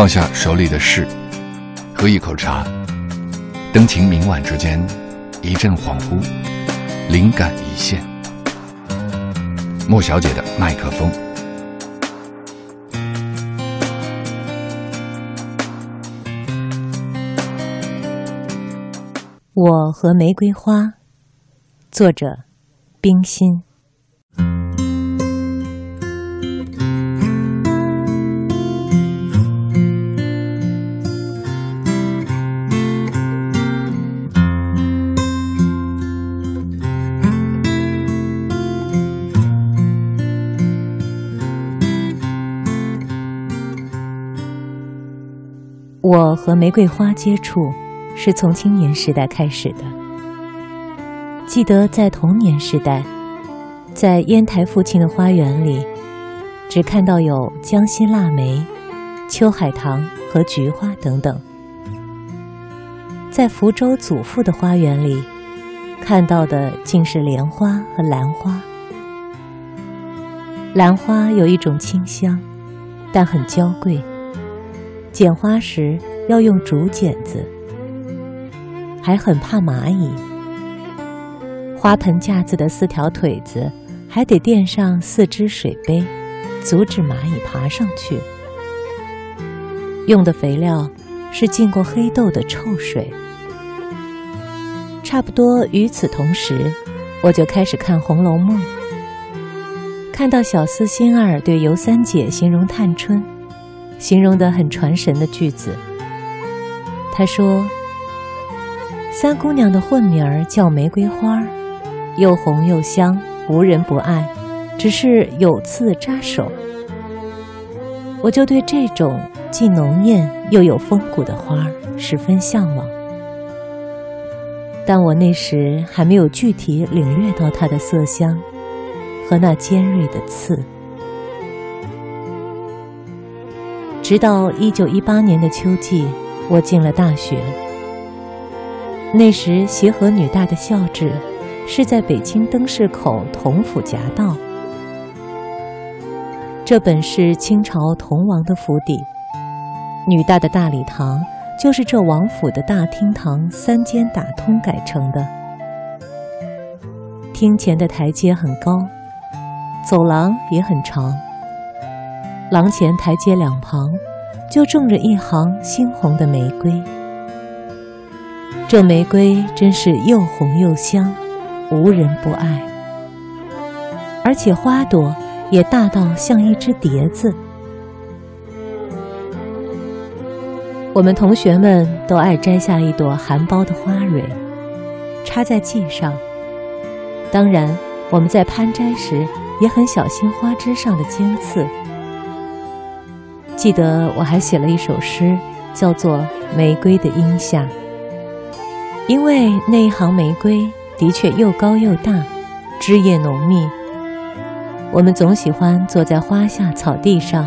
放下手里的事，喝一口茶，灯情明晚之间，一阵恍惚，灵感一现。莫小姐的麦克风。我和玫瑰花，作者冰心。我和玫瑰花接触。是从青年时代开始的。记得在童年时代，在烟台父亲的花园里，只看到有江西腊梅、秋海棠和菊花等等。在福州祖父的花园里，看到的竟是莲花和兰花。兰花有一种清香，但很娇贵，剪花时要用竹剪子。还很怕蚂蚁，花盆架子的四条腿子还得垫上四只水杯，阻止蚂蚁爬上去。用的肥料是浸过黑豆的臭水。差不多与此同时，我就开始看《红楼梦》，看到小厮星儿对尤三姐形容探春，形容的很传神的句子。他说。三姑娘的混名儿叫玫瑰花，又红又香，无人不爱，只是有刺扎手。我就对这种既浓艳又有风骨的花十分向往，但我那时还没有具体领略到它的色香和那尖锐的刺。直到一九一八年的秋季，我进了大学。那时，协和女大的校址是在北京灯市口同府夹道。这本是清朝同王的府邸，女大的大礼堂就是这王府的大厅堂三间打通改成的。厅前的台阶很高，走廊也很长。廊前台阶两旁就种着一行猩红的玫瑰。这玫瑰真是又红又香，无人不爱。而且花朵也大到像一只碟子。我们同学们都爱摘下一朵含苞的花蕊，插在髻上。当然，我们在攀摘时也很小心花枝上的尖刺。记得我还写了一首诗，叫做《玫瑰的荫下》。因为那一行玫瑰的确又高又大，枝叶浓密。我们总喜欢坐在花下草地上，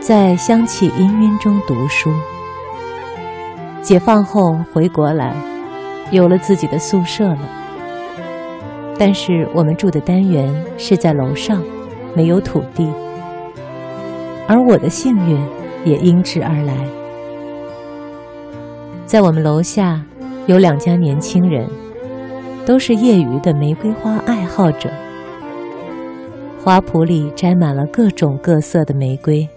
在香气氤氲中读书。解放后回国来，有了自己的宿舍了。但是我们住的单元是在楼上，没有土地。而我的幸运也因之而来，在我们楼下。有两家年轻人，都是业余的玫瑰花爱好者。花圃里摘满了各种各色的玫瑰。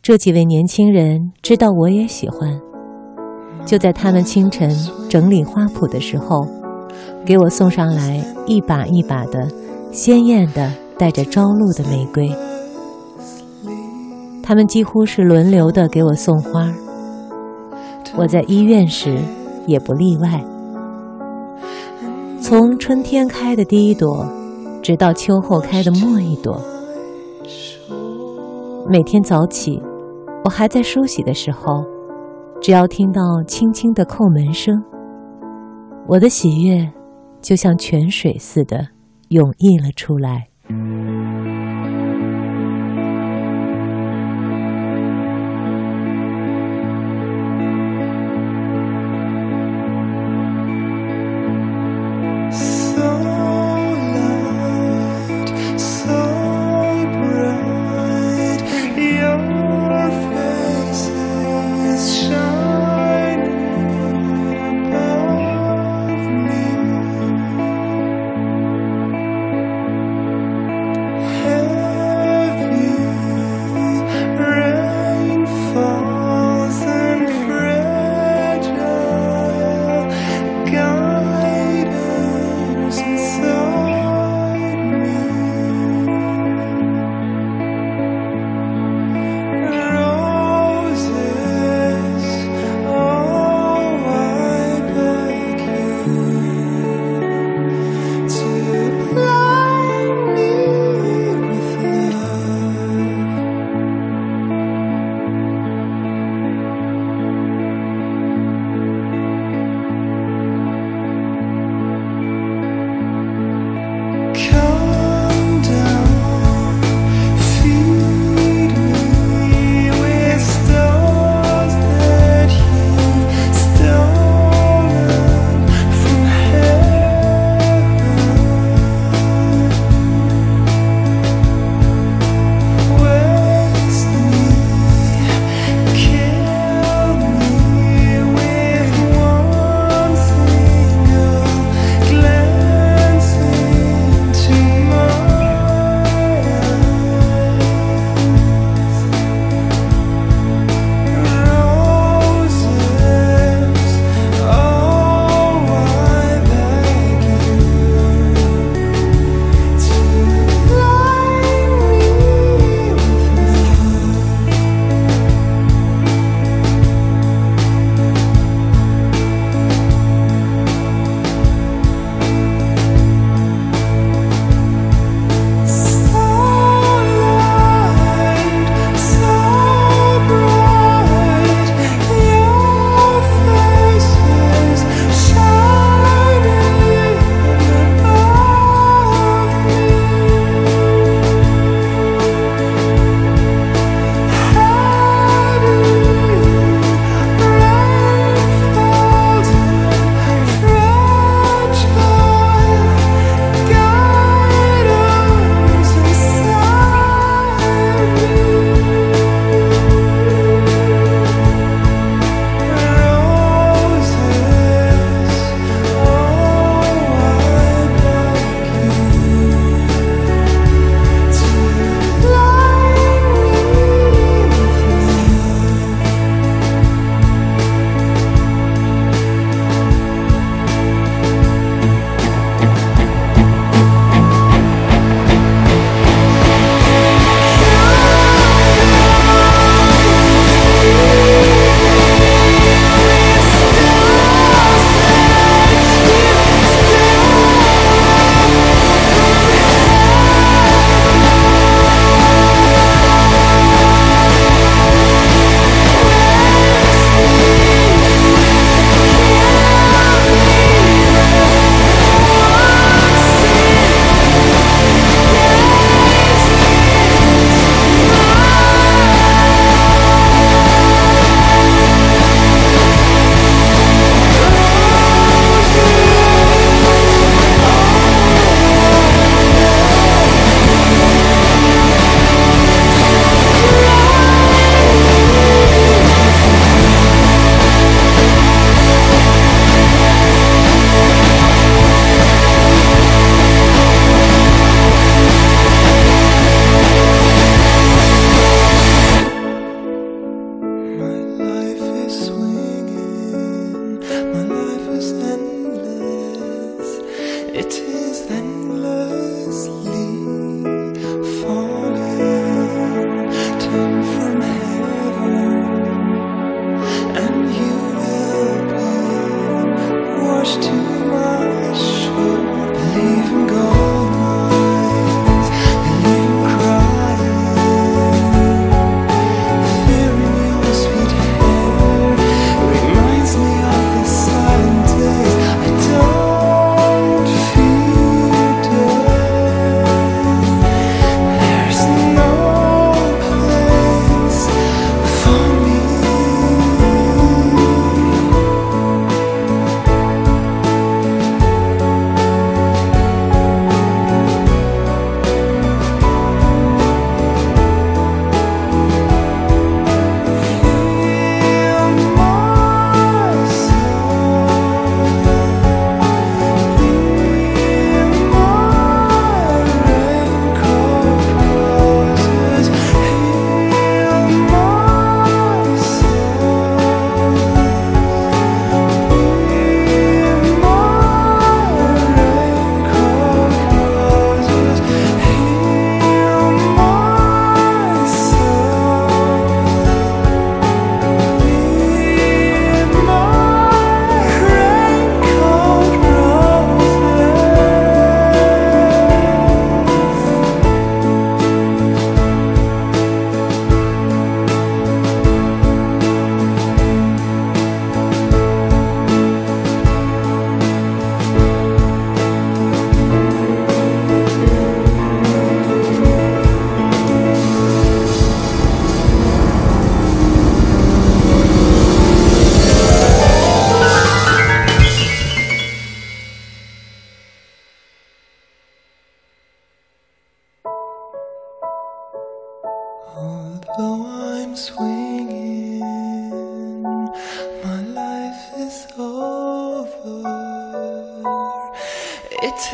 这几位年轻人知道我也喜欢，就在他们清晨整理花圃的时候，给我送上来一把一把的鲜艳的带着朝露的玫瑰。他们几乎是轮流的给我送花。我在医院时也不例外。从春天开的第一朵，直到秋后开的末一朵。每天早起，我还在梳洗的时候，只要听到轻轻的叩门声，我的喜悦就像泉水似的涌溢了出来。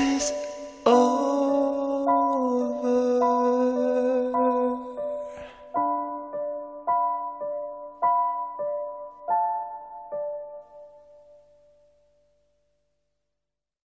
kisses